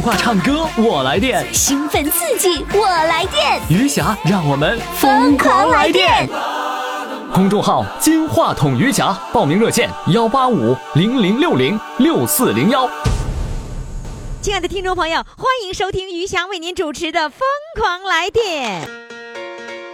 电话唱歌我来电，兴奋刺激我来电，余霞让我们疯狂来电。公众号“金话筒余霞”，报名热线：幺八五零零六零六四零幺。亲爱的听众朋友，欢迎收听余霞为您主持的《疯狂来电》。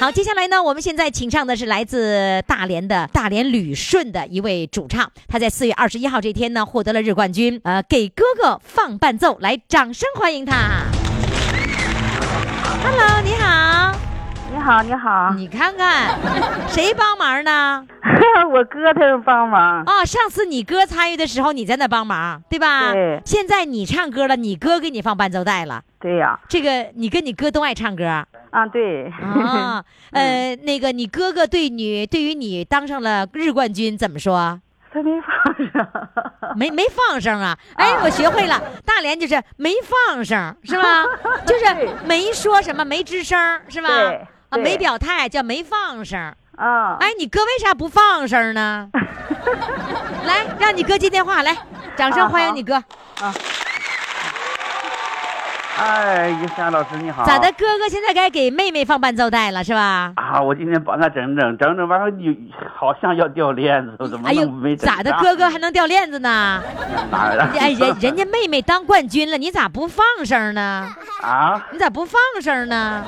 好，接下来呢，我们现在请上的是来自大连的大连旅顺的一位主唱，他在四月二十一号这天呢获得了日冠军，呃，给哥哥放伴奏，来，掌声欢迎他。Hello，你好，你好，你好，你看看谁帮忙呢？我哥他帮忙。哦，上次你哥参与的时候，你在那帮忙，对吧？对。现在你唱歌了，你哥给你放伴奏带了。对呀。这个你跟你哥都爱唱歌。啊，对啊，呃，那个你哥哥对你，对于你当上了日冠军怎么说？他没放声，没没放声啊？哎，我学会了，大连就是没放声，是吧？就是没说什么，没吱声，是吧？啊，没表态叫没放声。啊，哎，你哥为啥不放声呢？来，让你哥接电话，来，掌声欢迎你哥。啊。哎，一山老师你好。咋的，哥哥现在该给妹妹放伴奏带了是吧？啊，我今天帮她整整整整，完了你好像要掉链子，怎么哎呦，咋的，哥哥还能掉链子呢？哪？哎，人人家妹妹当冠军了，你咋不放声呢？啊？你咋不放声呢？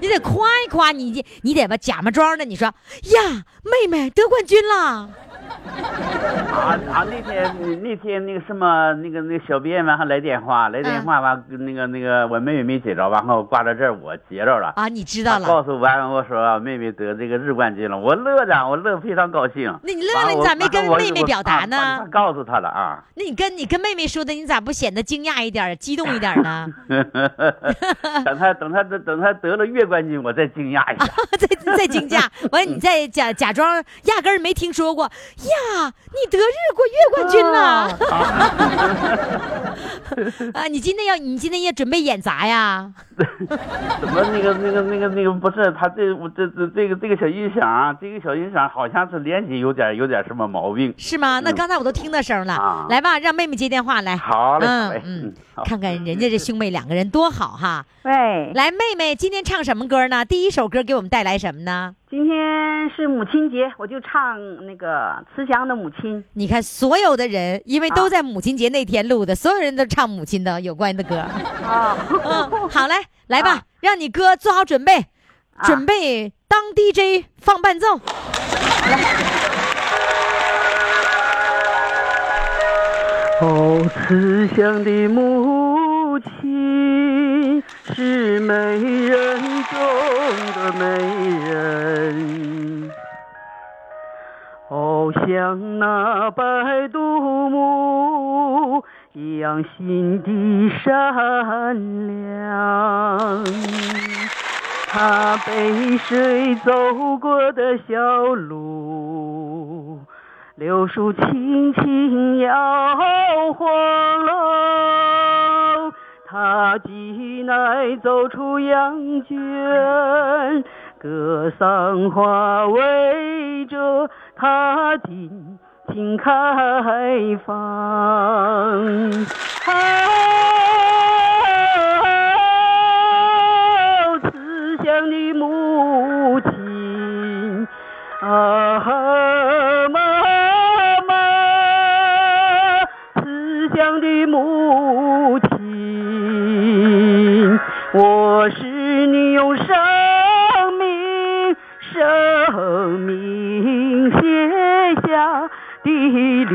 你得夸一夸你，你得吧假模装的，你说呀，妹妹得冠军了。啊啊！那天那天那个什么那个那个小编完还来电话，来电话完那个那个我妹妹没接着，完后挂到这儿我接着了啊！你知道了？告诉完我说妹妹得这个日冠军了，我乐的，我乐非常高兴。那你乐了，你咋没跟妹妹表达呢？告诉她了啊。那你跟你跟妹妹说的，你咋不显得惊讶一点、激动一点呢？等她等她等等他得了月冠军，我再惊讶一下。再再惊讶，完了你再假假装压根儿没听说过。呀，你得日过月冠军了！啊，你今天要你今天也准备演砸呀？怎么那个那个那个那个不是他这我这这这个这个小音响，这个小音响好像是连接有点有点什么毛病？是吗？那刚才我都听到声了。来吧，让妹妹接电话来。好嘞，嗯嗯，看看人家这兄妹两个人多好哈。喂，来，妹妹今天唱什么歌呢？第一首歌给我们带来什么呢？今天是母亲节，我就唱那个慈祥的母亲。你看，所有的人因为都在母亲节那天录的，所有人都唱母亲的有关的歌。啊，嗯，好嘞，来吧，让你哥做好准备，准备当 DJ 放伴奏。哦，慈祥的母亲是美人中的美人，哦，像那白度母一样心地善良，她背水走过的小路。柳树轻轻摇晃喽，他挤奶走出羊圈，格桑花围着他尽情开放。啊慈祥的母亲啊！我是你用生命，生命写下的礼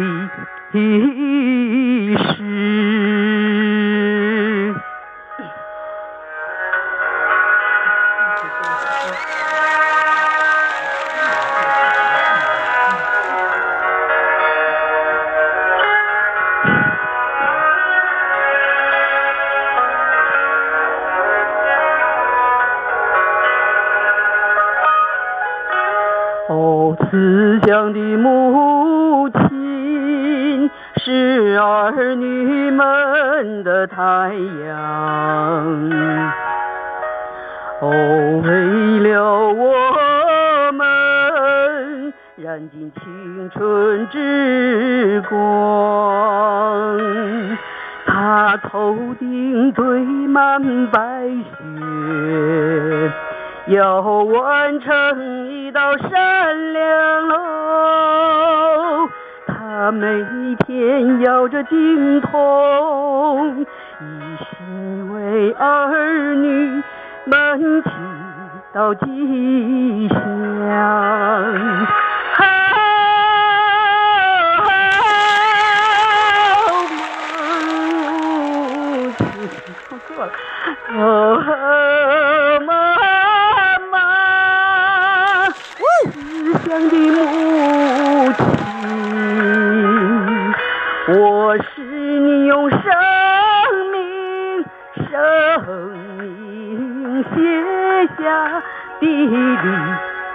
写下的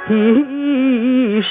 历史，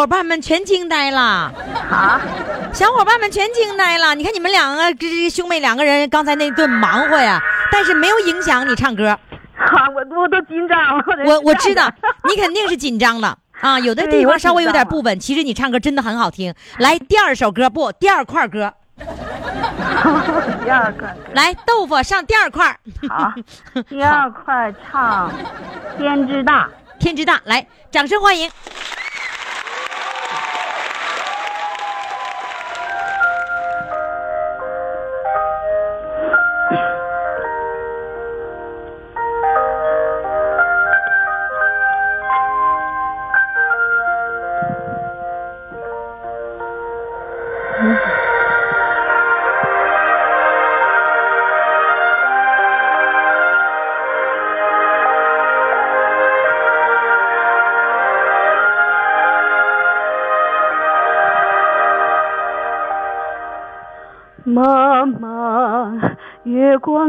伙伴们全惊呆了啊！小伙伴们全惊呆了。你看你们两个这兄妹两个人刚才那顿忙活呀，但是没有影响你唱歌。啊，我我都紧张了。我我知道你肯定是紧张了啊，有的地方稍微有点不稳。其实你唱歌真的很好听。来，第二首歌不？第二块歌。第二块。来，豆腐上第二块。好，第二块唱《天之大》。天之大，来，掌声欢迎。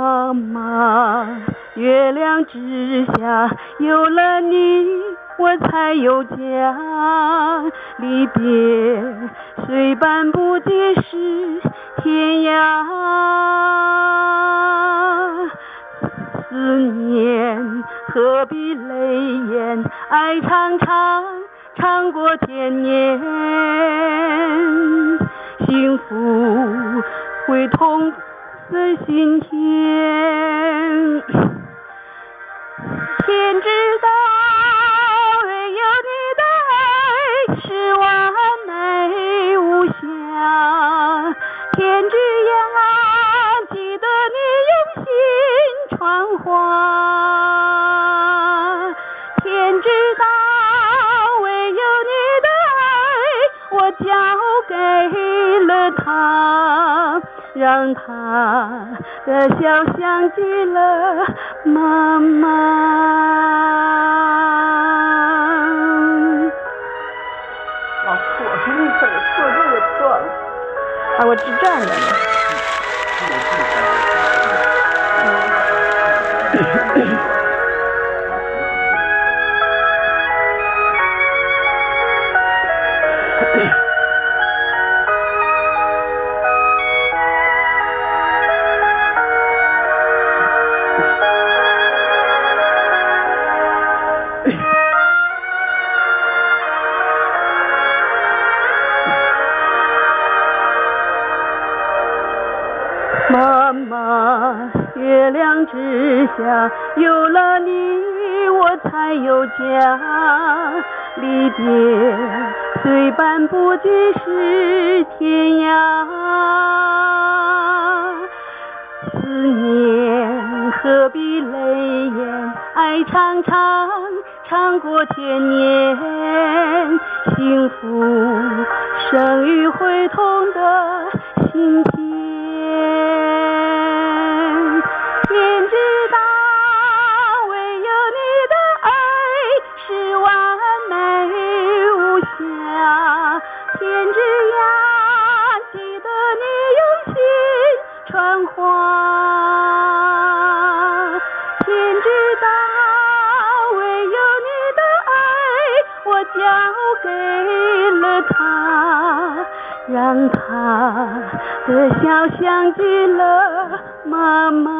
妈妈，月亮之下有了你，我才有家。离别虽半步即是天涯，思念何必泪眼，爱长长。长过千年，幸福会痛在心田。天知道，唯有你的爱是完美无瑕。天之涯，记得你用心传话。让他的笑像极了妈妈。老错，那词儿错这个错了。啊，我是这样的之下有了你，我才有家。离别虽半步即是天涯，思念何必泪眼？爱长长，长过千年。幸福的笑像极了妈妈。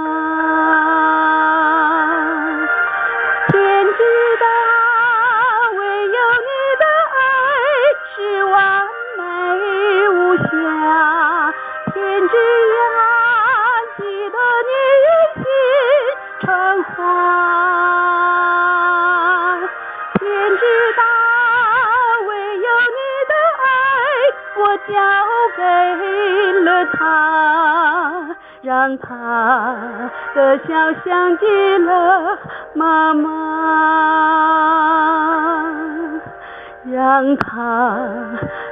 的笑像极了妈妈，让他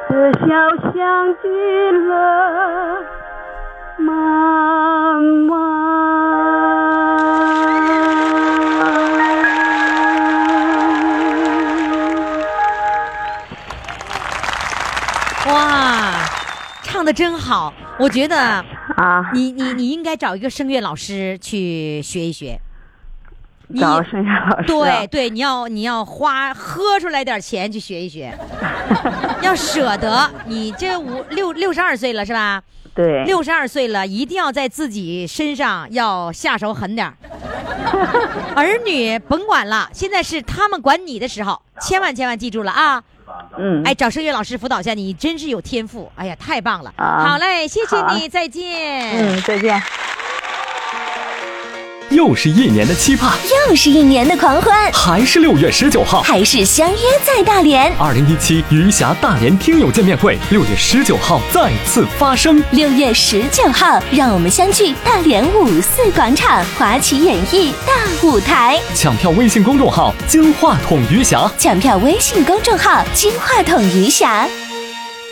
的笑像极了妈妈。哇，唱的真好！我觉得啊，你你你应该找一个声乐老师去学一学。你找声乐老师。对，对，你要你要花喝出来点钱去学一学，要舍得。你这五六六十二岁了是吧？对，六十二岁了，一定要在自己身上要下手狠点儿。儿女甭管了，现在是他们管你的时候，千万千万记住了啊！嗯，哎，找声乐老师辅导一下你，真是有天赋。哎呀，太棒了！啊好嘞，谢谢你，再见。嗯，再见。又是一年的期盼，又是一年的狂欢，还是六月十九号，还是相约在大连。二零一七余霞大连听友见面会，六月十九号再次发生。六月十九号，让我们相聚大连五四广场华旗演艺大舞台。抢票微信公众号“金话筒余霞抢票微信公众号“金话筒余霞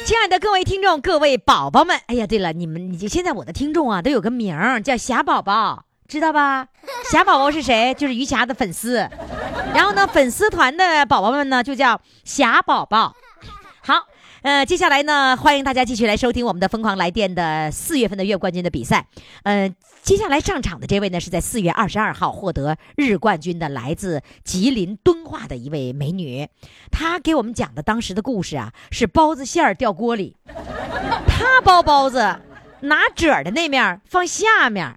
亲爱的各位听众，各位宝宝们，哎呀，对了，你们你现在我的听众啊都有个名儿叫霞宝宝，知道吧？霞宝宝是谁？就是余霞的粉丝。然后呢，粉丝团的宝宝们呢就叫霞宝宝。好。呃，接下来呢，欢迎大家继续来收听我们的《疯狂来电》的四月份的月冠军的比赛。嗯、接下来上场的这位呢，是在四月二十二号获得日冠军的，来自吉林敦化的一位美女。她给我们讲的当时的故事啊，是包子馅儿掉锅里，她包包子拿褶儿的那面放下面儿，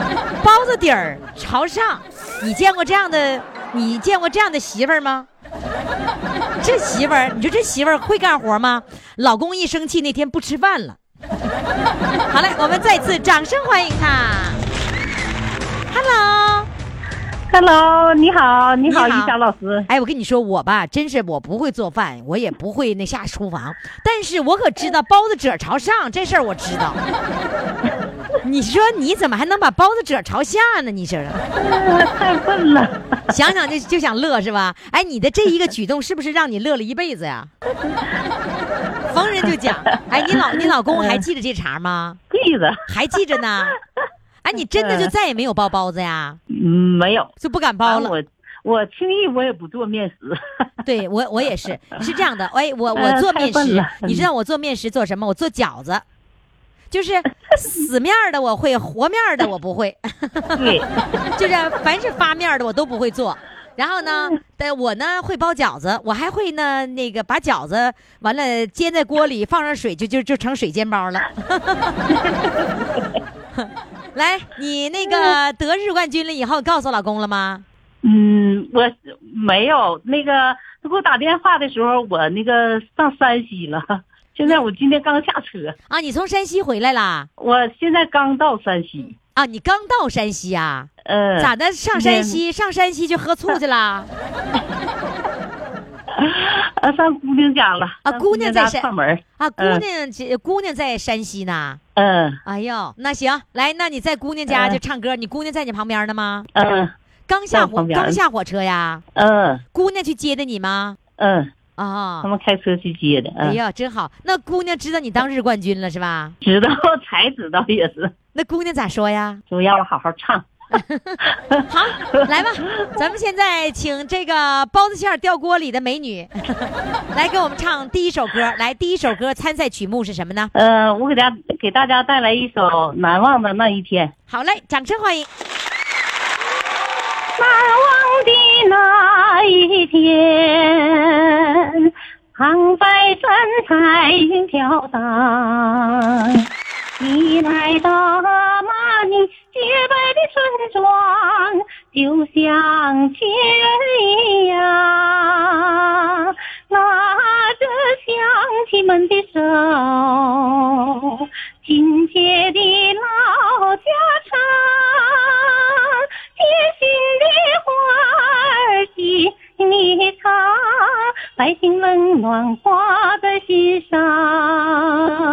包子底儿朝上。你见过这样的？你见过这样的媳妇儿吗？这媳妇儿，你说这媳妇儿会干活吗？老公一生气，那天不吃饭了。好嘞，我们再次掌声欢迎她。Hello，Hello，你好，你好，你好于霞老师。哎，我跟你说，我吧，真是我不会做饭，我也不会那下厨房，但是我可知道包子褶朝上这事儿，我知道。你说你怎么还能把包子褶朝下呢？你说说，太笨了。想想就就想乐是吧？哎，你的这一个举动是不是让你乐了一辈子呀？逢人就讲。哎，你老你老公还记得这茬吗？记着，还记着呢。哎，你真的就再也没有包包子呀？嗯，没有，就不敢包了。我我轻易我也不做面食。对我我也是，是这样的。哎，我我呃做面食你知道我做面食做什么？我做饺子，就是死面儿的我会，和面儿的我不会。对，就是凡是发面儿的我都不会做。然后呢，但我呢会包饺子，我还会呢那个把饺子完了煎在锅里，放上水就就就成水煎包了。来，你那个得日冠军了以后，告诉老公了吗？嗯，我没有那个他给我打电话的时候，我那个上山西了。现在我今天刚下车，啊，你从山西回来啦？我现在刚到山西。啊，你刚到山西啊？嗯，咋的？上山西，上山西去喝醋去啦？啊，上姑娘家了。啊姑娘在山。啊，姑嗯娘这姑娘在山西呢。嗯哎呦，那行，来，那你在姑娘家嗯就唱歌，你姑娘在你旁边呢吗？嗯刚下火刚下火车呀？嗯姑娘去接的你吗？嗯，啊他，们开车去接的。嗯，哎呀，真好。那姑娘知道你当日冠军了是吧？知道才知道也是，那姑娘咋说呀？说要我好好唱。好，来吧，咱们现在请这个包子馅儿掉锅里的美女 来给我们唱第一首歌。来，第一首歌参赛曲目是什么呢？呃，我给大家给大家带来一首《难忘的那一天》。好嘞，掌声欢迎。那一天，长白山彩云飘荡。你来到那里洁白的村庄，就像亲人一样，拉着乡亲们的手，亲切的老家常，贴心的话儿心里藏，百姓温暖挂在心上。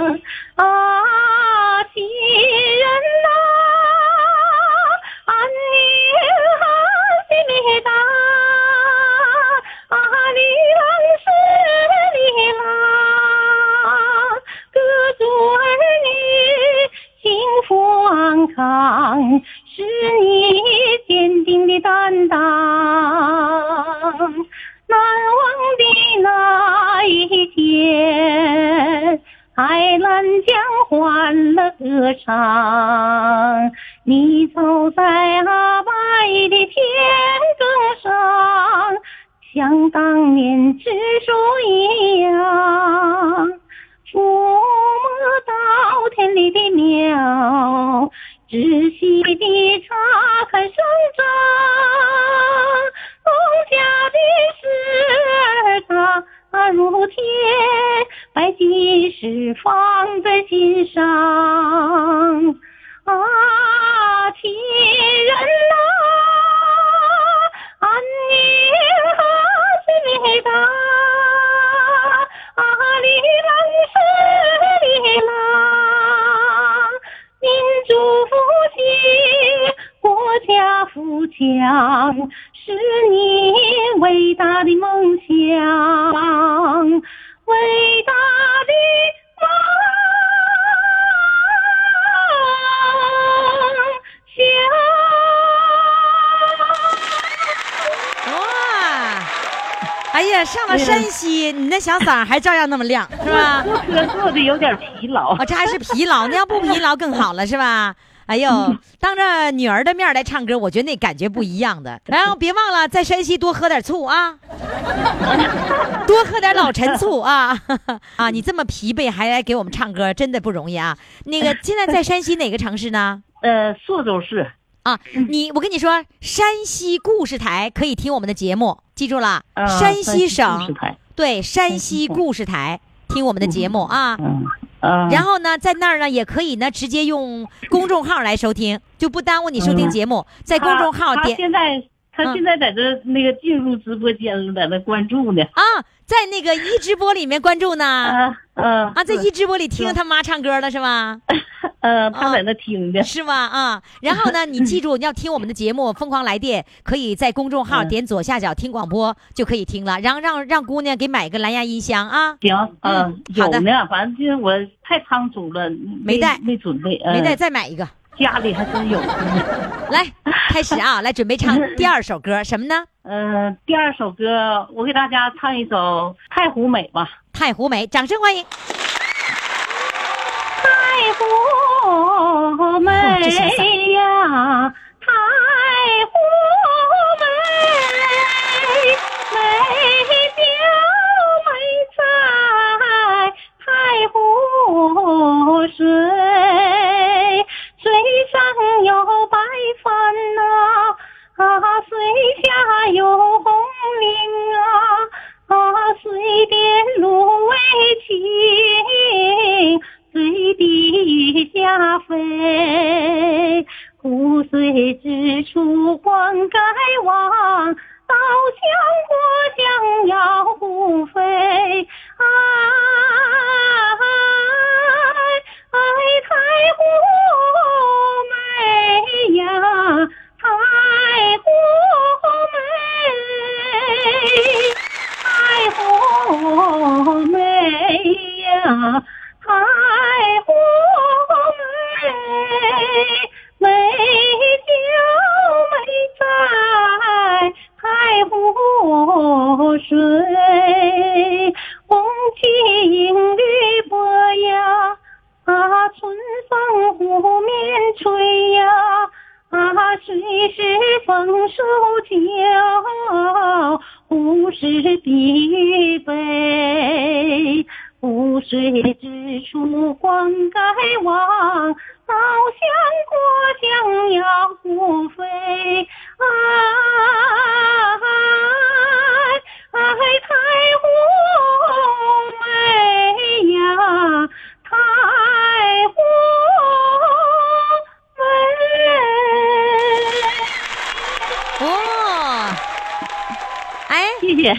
上了山西，你那小嗓儿还照样那么亮，是吧？坐车坐的有点疲劳哦，。这还是疲劳，那要不疲劳更好了，是吧？哎呦，当着女儿的面来唱歌，我觉得那感觉不一样的。然后别忘了在山西多喝点醋啊，多喝点老陈醋啊 啊！你这么疲惫还来给我们唱歌，真的不容易啊。那个现在在山西哪个城市呢？呃，朔州市。啊，你我跟你说，山西故事台可以听我们的节目，记住了，啊山西省。对山西故事台听我们的节目啊。嗯嗯。然后呢，在那儿呢也可以呢直接用公众号来收听，就不耽误你收听节目。在公众号点他现在在这那个进入直播间了，在那关注呢。啊，在那个一直播里面关注呢。啊在一直播里听他妈唱歌了是吗？呃，他在那听的。是吗？啊，然后呢，你记住，你要听我们的节目《疯狂来电》，可以在公众号嗯点左下角听广播就可以听了。然后让让姑娘给买个蓝牙音箱啊，行，嗯嗯，好的呢，反正就是我太仓促了，没带没准备，嗯没带再买一个。家里还真有。来，开始啊，来准备唱第二首歌，什么呢？嗯，第二首歌我给大家唱一首《太湖美》吧。太湖美，掌声欢迎。太湖美呀，太湖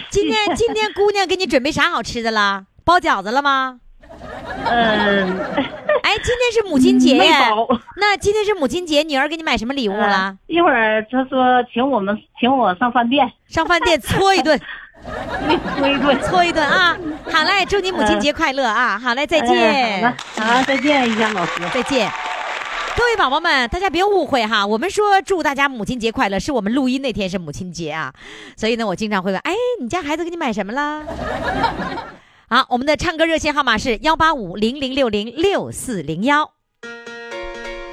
今天今天姑娘给你准备啥好吃的了？包饺子了吗？嗯，哎，今天是母亲节没耶。那今天是母亲节，女儿给你买什么礼物了？一会儿她说请我们请我上饭店，上饭店搓一顿，搓一顿。搓一顿啊！好嘞，祝你母亲节快乐啊！好嘞，再哎见。好，好，再见，于洋老师。再见。各位宝宝们，大家别误会哈，我们说祝大家母亲节快乐，是我们录音那天是母亲节啊，所以呢，我经常会问，哎，你家孩子给你买什么了？好，我们的唱歌热线号码是幺八五零零六零六四零幺。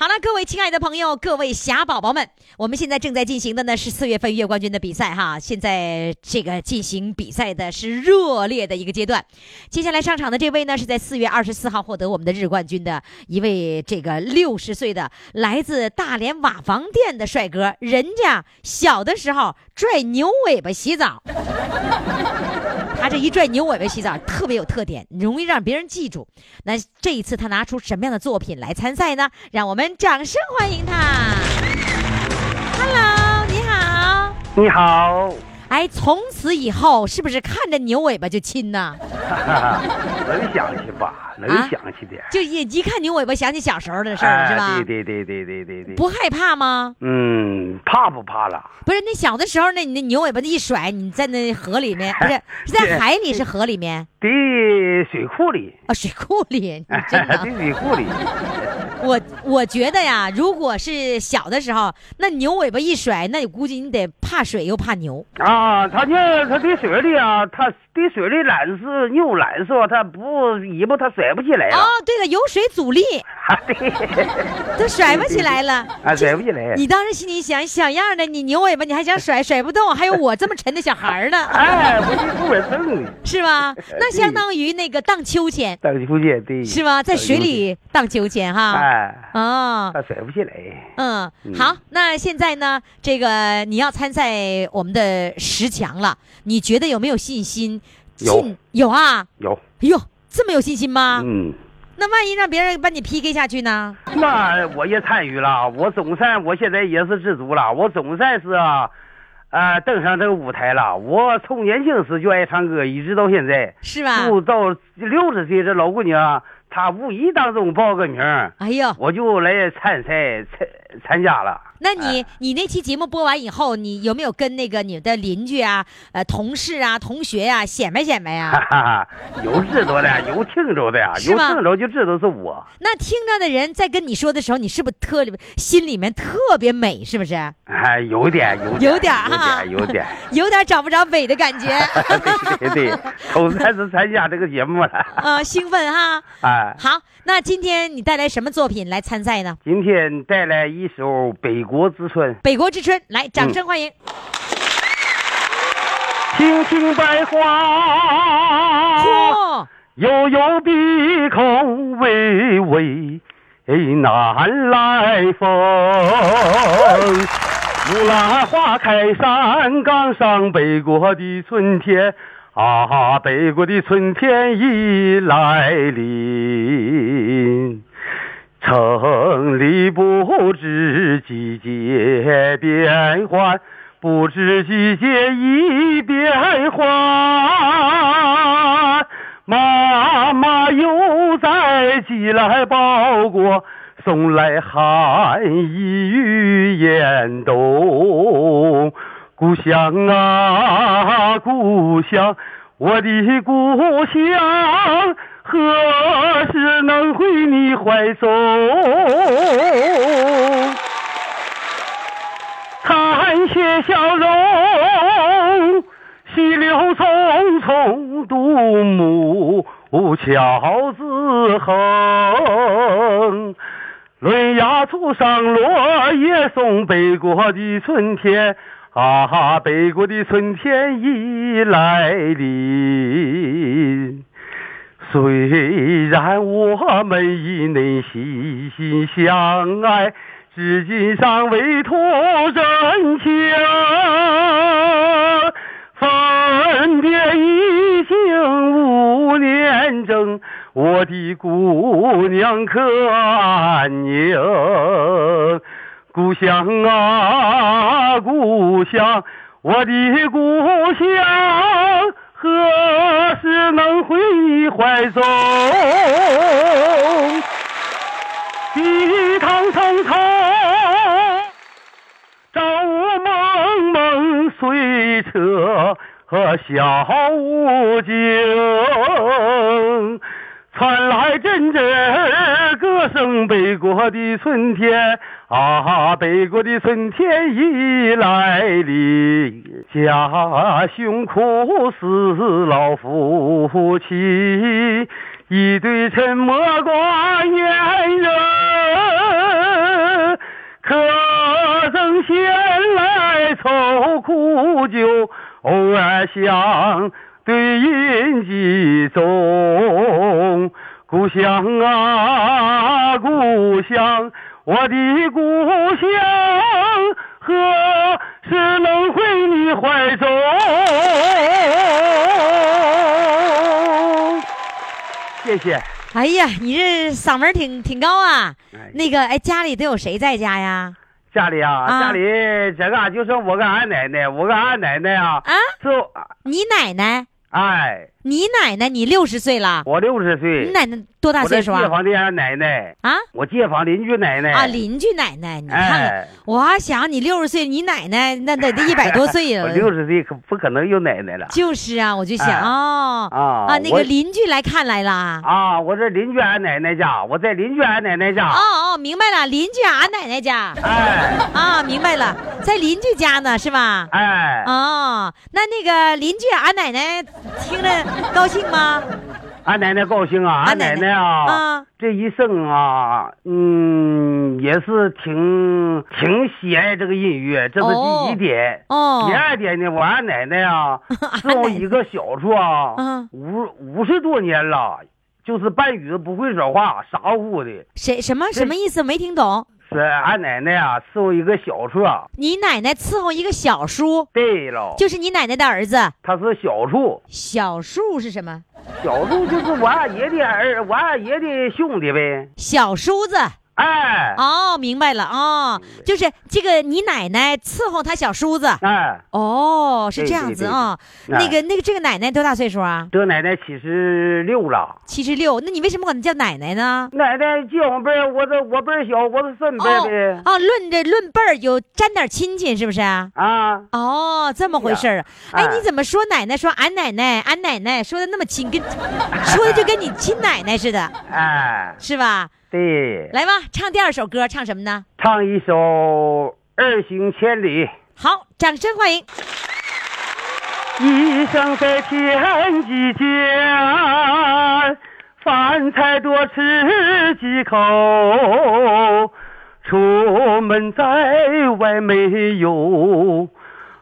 好了，各位亲爱的朋友，各位侠宝宝们，我们现在正在进行的呢是四月份月冠军的比赛哈。现在这个进行比赛的是热烈的一个阶段。接下来上场的这位呢，是在四月二十四号获得我们的日冠军的一位这个六十岁的来自大连瓦房店的帅哥。人家小的时候拽牛尾巴洗澡，他这一拽牛尾巴洗澡特别有特点，容易让别人记住。那这一次他拿出什么样的作品来参赛呢？让我们掌声欢迎他。Hello，你好。你好，哎，从此以后是不是看着牛尾巴就亲呢？很想亲吧？能啊想起点，就一一看牛尾巴想起小时候的事儿了，是吧？哎对对对对对对对。不害怕吗？嗯，怕不怕了？不是，那小的时候，那你那牛尾巴一甩，你在那河里面，不是是在海里，是河里面对，水库里，啊、水库里，你真的。对水库里。我我觉得呀，如果是小的时候，那牛尾巴一甩，那你估计你得怕水又怕牛。啊，他那，他对水里啊，他的水里懒是牛懒说，它不尾巴它甩不起来了。哦，对了，有水阻力，啊，对，都甩不起来了。啊，甩不起来。你当时心里想想样的，你牛尾巴你还想甩甩不动，还有我这么沉的小孩呢，哎，不是不稳正的，是吧？那相当于那个荡秋千，荡秋千对。是吧？在水里荡秋千哈。哎，哦，它甩不起来。嗯，嗯好，那现在呢，这个你要参赛我们的十强了，你觉得有没有信心有？有啊，有，哎呦，这么有信心吗？嗯，那万一让别人把你 PK 下去呢？那我也参与了，我总算我现在也是知足了，我总算是啊，呃，登上这个舞台了。我从年轻时就爱唱歌，一直到现在，是吧？不到六十岁这老姑娘，她无意当中报个名儿，哎呦，我就来参赛参参加了。那你你那期节目播完以后，你有没有跟那个你的邻居啊、呃同事啊、同学呀、显摆显摆 呀、有知道的，有听着的，是吗有听着就知道是我。那听着的人在跟你说的时候，你是不是特别心里面特别美？是不是？哎，有点，有有点点儿哈，有点，有点。有点找不着北的感觉，对 对对，头三次参加这个节目了。呃，兴奋哈。哎，好，那今天你带来什么作品来参赛呢？今天带来一首《北国之春》。北国之春，来，掌声欢迎。青青百花，嚯、悠悠闭空，微微南来风。木兰花开山岗上，北国的春天啊，北国的春天已来临。城里不知季节变换，不知季节已变换。妈妈又在寄来包裹，送来寒衣与严冬。故乡啊，故乡，我的故乡，何回你怀中？看些笑容，细柳匆匆，独木桥自横。轮崖初上落叶送北国的春天啊，北国的春天已来临。虽然我们以内心心相爱，至今尚未吐真情。分别已经五年整，我的姑娘可安宁？故乡啊，故乡，我的故乡，何时能回你怀中？一趟层层，朝雾蒙蒙，随车小无惊。传来阵阵歌声，北国的春天啊，北国的春天已来临。家兄苦死老夫妻，一对沉默寡言人，可曾闲来愁苦酒，偶尔想对饮几盅。故乡啊，故乡，我的故乡，何时能回你怀中？谢谢。哎呀，你这嗓门挺挺高啊。哎那个，哎，家里都有谁在家呀？家里啊，啊家里这个就剩我跟俺奶奶，我跟俺奶奶啊，啊，就你奶奶？哎，你奶奶你六十岁了，我六十岁。你，奶奶多大岁数啊？街坊的家奶奶，啊？我街坊邻居奶奶。啊，邻居奶奶，你看看，哎。我还想你六十岁，你奶奶那得得 一百多岁我了。六十岁可不可能有奶奶了。就是啊，我就想哎。哦啊啊，那个邻居来看来了。啊！我这邻居俺奶奶家，我在邻居俺奶奶家，哦哦，明白了，邻居俺奶奶家。哎。啊，明白了，在邻居家呢，是吧？哎，哦，那那个邻居俺奶奶听着 高兴吗？俺奶奶高兴啊！俺俺奶奶啊，啊这一生啊，嗯，也是挺挺喜爱这个音乐，这是第一点。哦第二点呢，我俺奶奶啊，是我一个小处啊嗯，五五十多年了，就是半语子不会说话，傻乎乎的。谁什么什么意思？没听懂。是俺奶奶啊，伺候一个小叔。你奶奶伺候一个小叔，对喽，就是你奶奶的儿子。他是小叔，小叔是什么？小叔就是我二爷的儿，我二爷的兄弟呗。小叔子。哎哦，明白了哦，就是这个你奶奶伺候他小叔子。哎，哦，是这样子啊。对那个那个这个奶奶多大岁数啊？这奶奶七十六了。七十六。那你为什么管她叫奶奶呢？奶奶叫我辈儿，我这我辈儿小，我是孙辈的哦。哦，论这论辈儿有沾点亲戚，是不是啊？啊，哦，这么回事儿啊！哎，哎你怎么说奶奶说俺奶奶俺奶奶说的那么亲，跟说的就跟你亲奶奶似的，哎，是吧？对，来吧，唱第二首歌，唱什么呢？唱一首《儿行千里》。好，掌声欢迎。一生在天地间，饭菜多吃几口，出门在外没有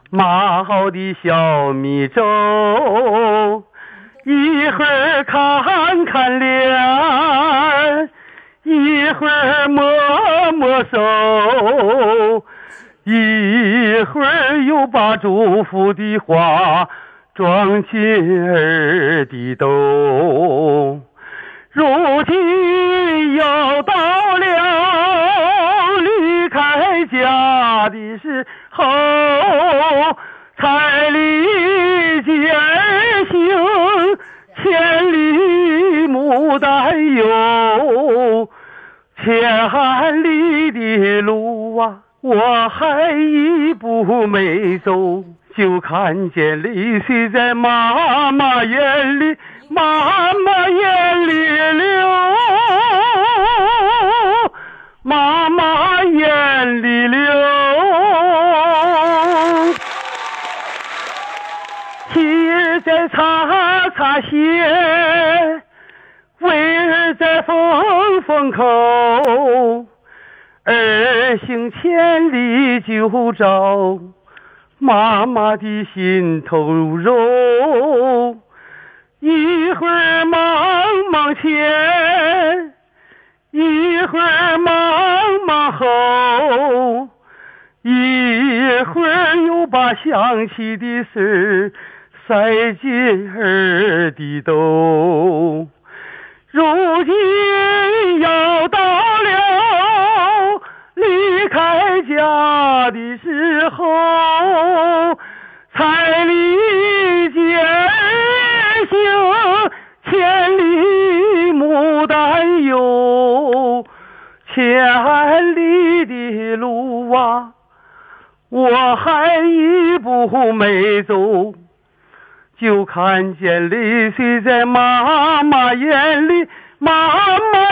码好的小米粥，一会儿看看脸，一会儿摸摸手。一会儿又把祝福的话装进儿的兜，如今又到了离开家的时候，彩礼接儿行，千里牡丹游。千里的路啊，我还一步没走，就看见泪水在妈妈眼里，妈妈眼里流，妈妈眼里流。妻儿在擦擦鞋。为在风风口，儿行千里就找妈妈的心头肉。一会儿忙忙前，一会儿忙忙后，一会儿又把想起的事儿塞进儿的兜。如今要到了离开家的时候，才理解行，千里牡丹游，千里的路啊，我还一步没走。就看见泪水在妈妈眼里，妈妈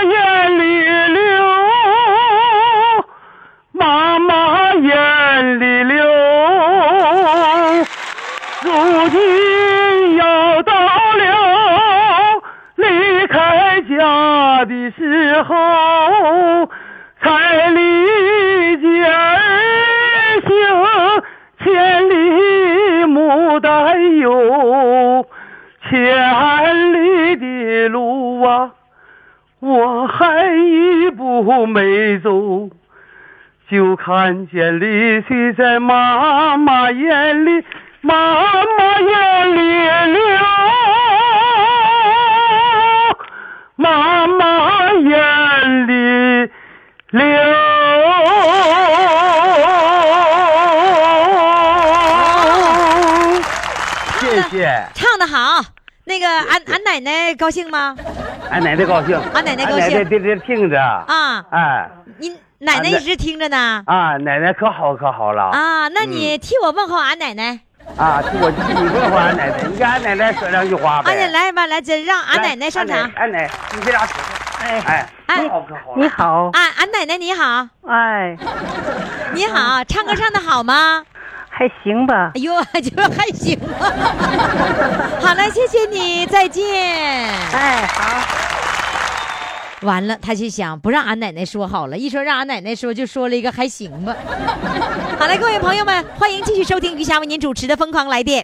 看见泪水在妈妈眼里，妈妈眼里流，妈妈眼里流。谢谢。唱的好，那个俺俺奶奶高兴吗？俺奶奶高兴，俺奶奶高兴。俺奶奶听着，啊，哎，你奶奶一直听着呢。啊，奶奶可好可好了，啊，那你替我问候俺奶奶。啊，替我替你问候俺奶奶，你给俺奶奶说两句话呗。俺奶来吧，来，这让俺奶奶上场。俺奶，你这俩说，哎哎，哎可好可好了。你好，俺俺奶奶你好，哎，你好，唱歌唱的好吗？还行吧哎？呦，就是还行吧。好了，谢谢你，再见。哎，好。完了，他就想不让俺奶奶说好了，一说让俺奶奶说，就说了一个还行吧。好了，各位朋友们，欢迎继续收听余霞为您主持的《疯狂来电》。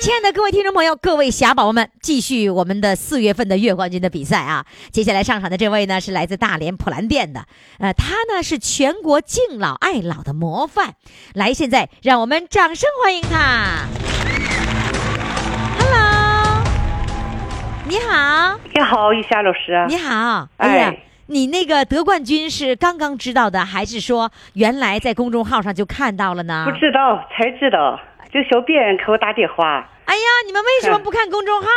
亲爱的各位听众朋友，各位侠宝宝们，继续我们的四月份的月冠军的比赛啊！接下来上场的这位呢，是来自大连普兰店的，呃，他呢是全国敬老爱老的模范。来，现在让我们掌声欢迎他。Hello，你好，你好，玉霞老师。你好，哎呀。哎你那个得冠军是刚刚知道的，还是说原来在公众号上就看到了呢？不知道才知道，这小编给我打电话，哎呀，你们为什么不看公众号？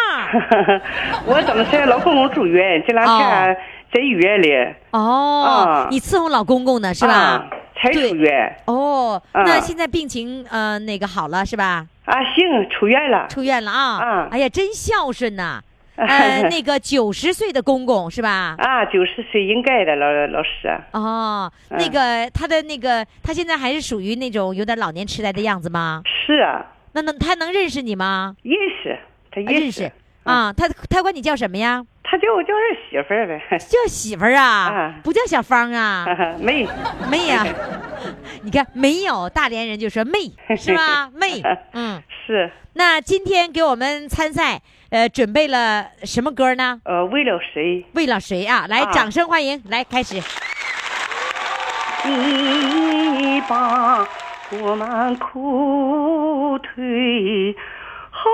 我怎么是老公公住院，这两天在医院里，哦啊，你伺候老公公呢是吧啊？才对出院哦，啊那现在病情呃那个好了是吧？啊，行，出院了。出院了啊啊！哎呀，真孝顺呐！呃，那个九十岁的公公是吧？啊，九十岁应该的，老老师。哦，嗯那个他的那个他现在还是属于那种有点老年痴呆的样子吗？是啊，那能他能认识你吗？认识，他啊认识啊，他他管你叫什么呀？他叫我叫儿媳妇儿呗。叫媳妇儿啊啊，不叫小芳啊？妹，妹呀，你看没有大连人就说妹是吧？妹，嗯，是，那今天给我们参赛，呃，准备了什么歌呢？呃，为了谁？为了谁啊？来，啊掌声欢迎，来开始。你把我们苦退，汗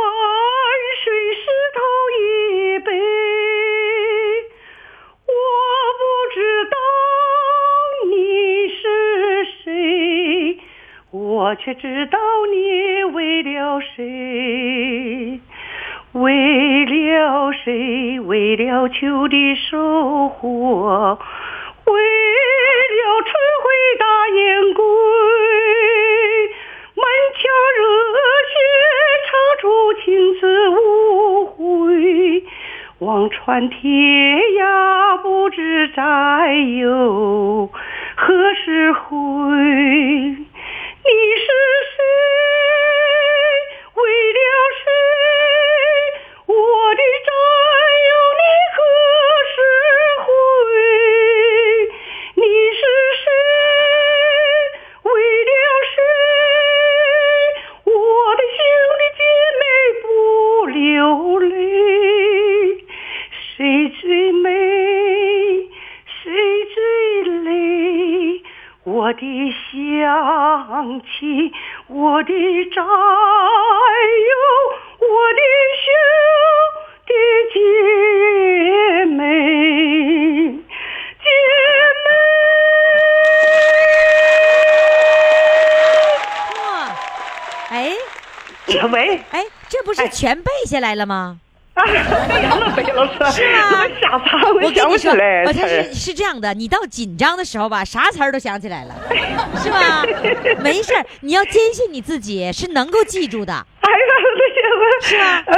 水湿透衣背。我不知道你是谁，我却知道你为了谁。为了谁？为了秋的收获，为了春回大雁归，满腔热血唱出情字无悔，望穿天涯不知再有何时回。你是谁？为了我的乡亲，我的战友，我的兄弟姐妹，姐妹哇，哎妹。喂，哎，这不是全背下来了吗？呀，那背老师，是吗 我跟想不你说，起来哦，他是是这样的，你到紧张的时候吧，啥词儿都想起来了，是吧？没事儿，你要坚信你自己是能够记住的。哎呀，那是吧呃，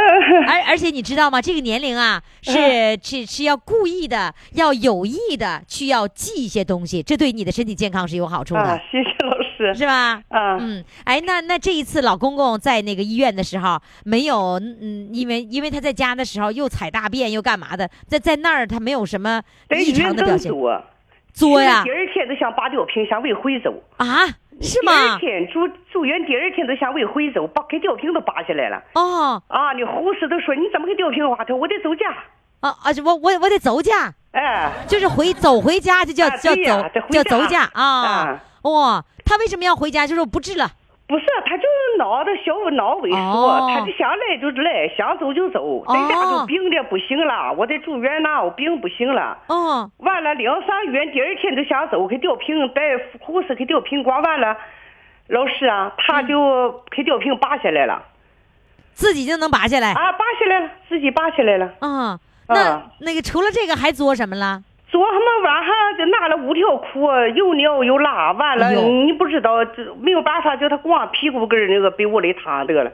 而而且你知道吗？这个年龄啊，是是是要故意的，要有意的去要记一些东西，这对你的身体健康是有好处啊的，，谢谢老师。是吧？嗯，嗯，哎，那那这一次老公公在那个医院的时候，没有，嗯，因为因为他在家的时候又踩大便又干嘛的，在在那儿他没有什么异常的表现，更多，作呀第二天都想拔吊瓶，想往回走。啊，是吗第二吗？天住住院，第二天都想往回走，把给吊瓶都拔下来了。哦，啊，你护士都说你怎么给吊瓶挖？他说我得走家。啊啊！我我我得走家，哎，就是回走回家就叫、啊叫走叫走家啊啊。哇、他为什么要回家？就是不治了。不是，他就是脑子小脑萎缩，哦他就想来就来，想走就走，在家哦就病的不行了，我得住院呢，我病不行了。哦，完了，领上医院，第二天就想走，给吊瓶，带护士给吊瓶挂完了，老师啊，他就给吊瓶拔下来了，自己就能拔下来啊，拔下来了，自己拔下来了。啊。那、啊那个除了这个还作什么了？昨他妈晚上就拿了五条裤，又尿又拉，完了哎你不知道，这没有办法，叫他光屁股跟那个被窝里躺得了，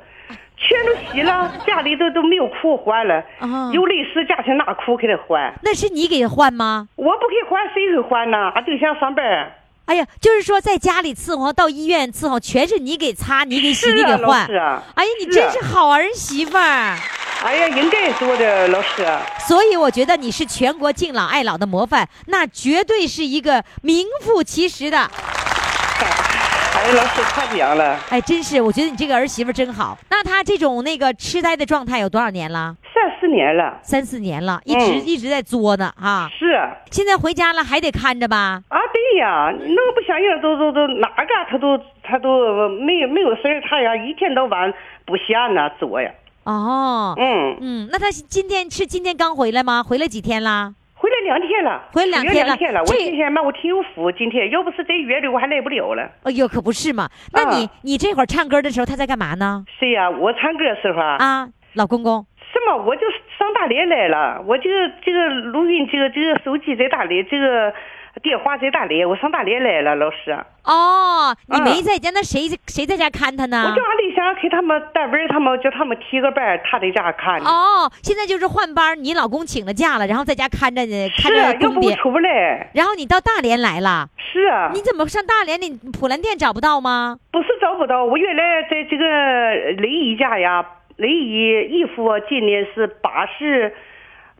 全都洗了，家里头都没有裤换了，啊有类似家庭拿裤给他换，那是你给换吗？我不给换谁给换呢？俺对象上班，哎呀，就是说在家里伺候，到医院伺候，全是你给擦，你给洗，啊你给换。哎呀，你真是好儿媳妇儿。哎呀，应该做的老师，所以我觉得你是全国敬老爱老的模范，那绝对是一个名副其实的。哎，老师夸奖了，哎，真是，我觉得你这个儿媳妇真好。那她这种那个痴呆的状态有多少年了？三四年了，三四年了，一直、嗯一直在作呢啊。是啊。现在回家了还得看着吧？啊，对呀，那不像人都都都哪个他都他都没有没有事儿，他呀一天到晚不闲呢作呀。哦，嗯，嗯，那他今天是今天刚回来吗？回来几天啦？回来两天了，回来两天了两天了。我这今天嘛，我挺有福，今天要不是在院里，我还来不了了。哎呦，可不是嘛。那你、啊你这会儿唱歌的时候，他在干嘛呢？谁呀？我唱歌的时候啊，啊，老公公。什么？我就上大连来了，我这个这个录音，这个这个手机在大连，这个电话在大连，我上大连来了，老师。哦，你嗯没在家，那谁谁在家看她我呢叫？俺对象给他们单位他们叫他们提个班，他在家看呢。哦，现在就是换班，你老公请了假了，然后在家看着呢，看着。要不我出不来。然后你到大连来了，是啊，你怎么上大连？你普兰店找不到吗？不是找不到，我原来在这个雷姨家呀，雷姨姨夫今年是八十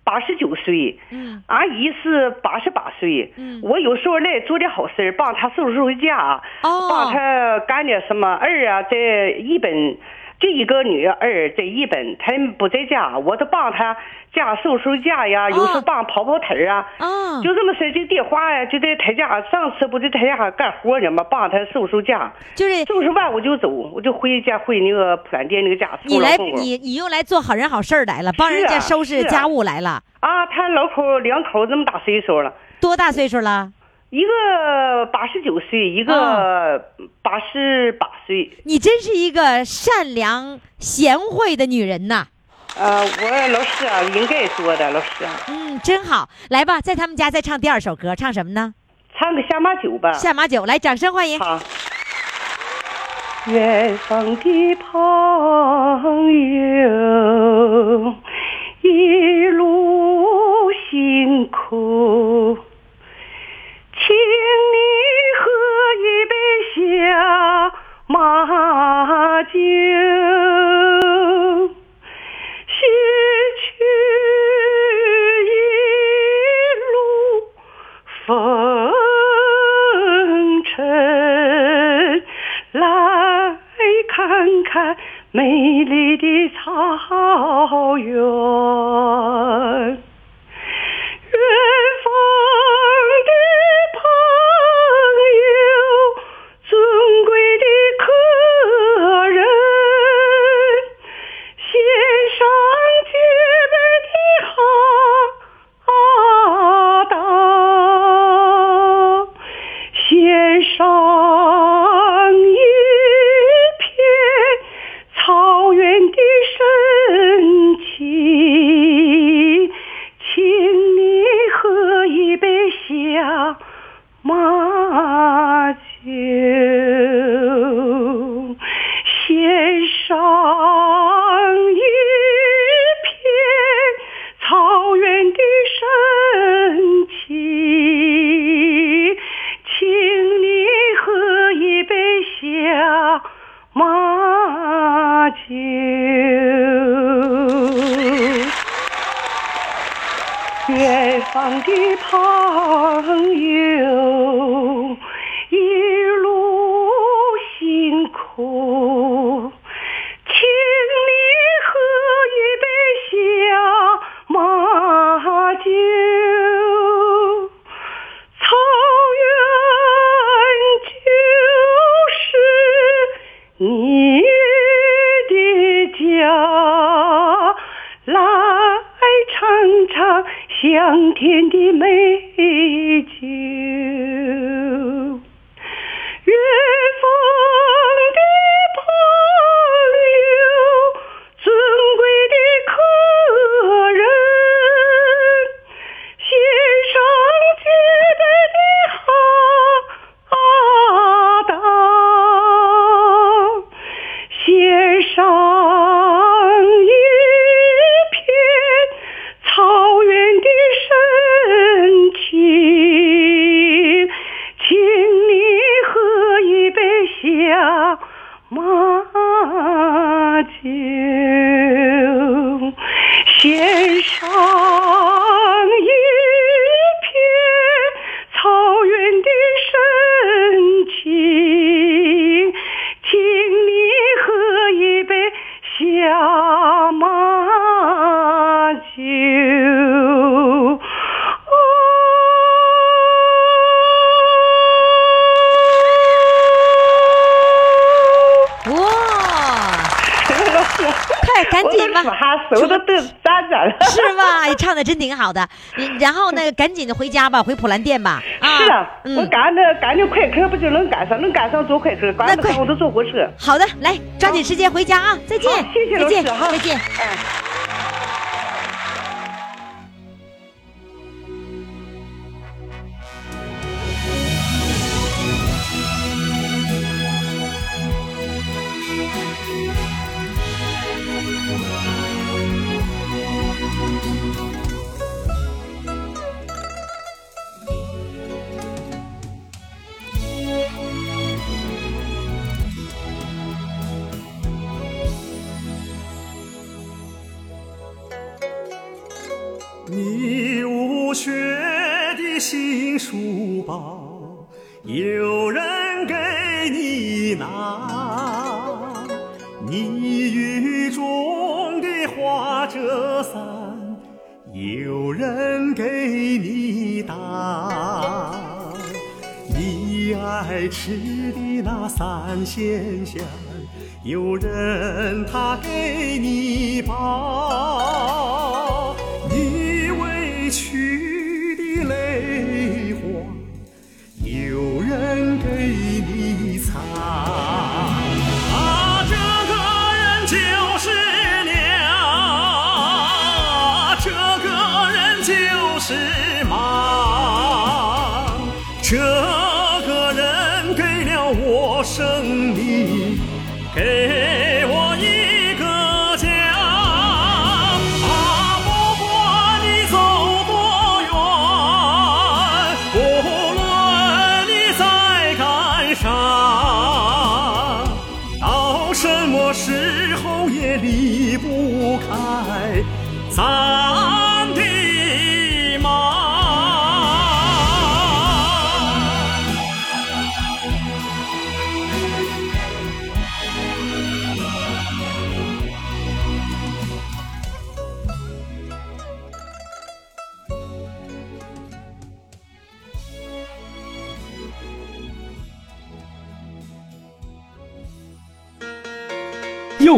八十九岁，嗯，阿姨是八十八岁，嗯。我有时候来做点好事儿，帮她收拾收拾家，哦。帮她干点什么。儿啊，在日本，就一个女儿在日本，她不在家，我都帮她家收拾收家呀，有时候帮跑跑腿儿啊。啊，就这么事，这电话呀，就在她家，上次不就在他家干活呢吗？帮她收拾家，就是收拾完我就走，我就回家回那个普兰店那个家。你来，你你又来做好人好事儿来了，帮人家收拾家务来了。啊，他老口两口这么大岁数了，多大岁数了？一个八十九岁，一哦个八十八岁。你真是一个善良贤惠的女人呐。呃，我老师啊，应该说的，老师啊，嗯，真好。来吧，在他们家再唱第二首歌，唱什么呢？唱个下马酒吧。下马酒，来，掌声欢迎。好。远方的朋友，一路辛苦，请你喝一杯下马酒。逝去一路风尘，来看看美丽的草原。天赶紧的回家吧，回普兰店吧。啊，是啊，我嗯，赶着赶着快车不就能赶上？能赶上坐快车，赶不快上我都坐火车。好的，来，抓紧时间回家啊！再见，谢谢再见，老师哈再见。哎。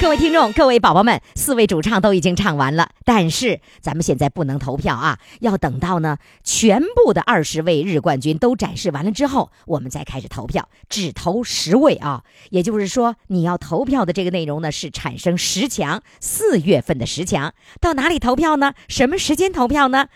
各位听众，各位宝宝们，四位主唱都已经唱完了，但是咱们现在不能投票啊，要等到呢全部的二十位日冠军都展示完了之后，我们再开始投票，只投十位啊。也就是说，你要投票的这个内容呢是产生十强，四月份的十强，到哪里投票呢？什么时间投票呢？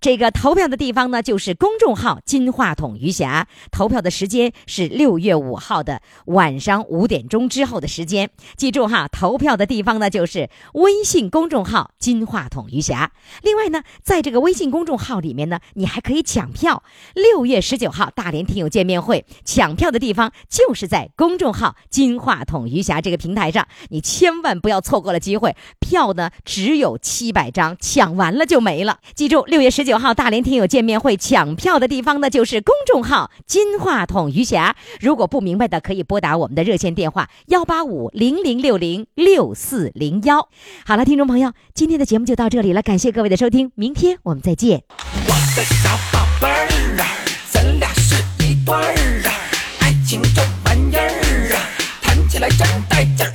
这个投票的地方呢，就是公众号“金话筒余霞”，投票的时间是六月五号的晚上五点钟之后的时间。记住哈，投票的地方呢，就是微信公众号“金话筒余霞”。另外呢，在这个微信公众号里面呢，你还可以抢票。六月十九号大连听友见面会，抢票的地方就是在公众号“金话筒余霞”这个平台上，你千万不要错过了机会。票呢只有七百张，抢完了就没了。记住，六月十九号大连听友见面会抢票的地方呢，就是公众号“金话筒余霞”。如果不明白的，可以拨打我们的热线电话幺八五零零六零六四零幺。好了，听众朋友，今天的节目就到这里了，感谢各位的收听，明天我们再见。我的小宝贝儿啊，咱俩是一对儿啊，爱情这玩意儿啊，谈起来真带劲儿！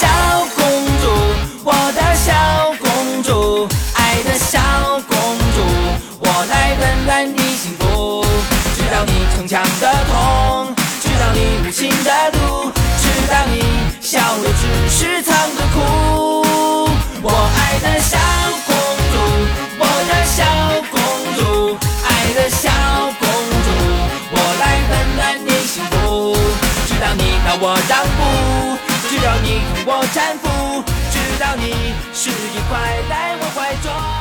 小公主，我的小公主，爱的小公主，我来温暖你幸福，知道你逞强的痛，知道你无情的毒，知道你笑的只是藏着哭。我爱的小我才不知道你是一块在我怀中。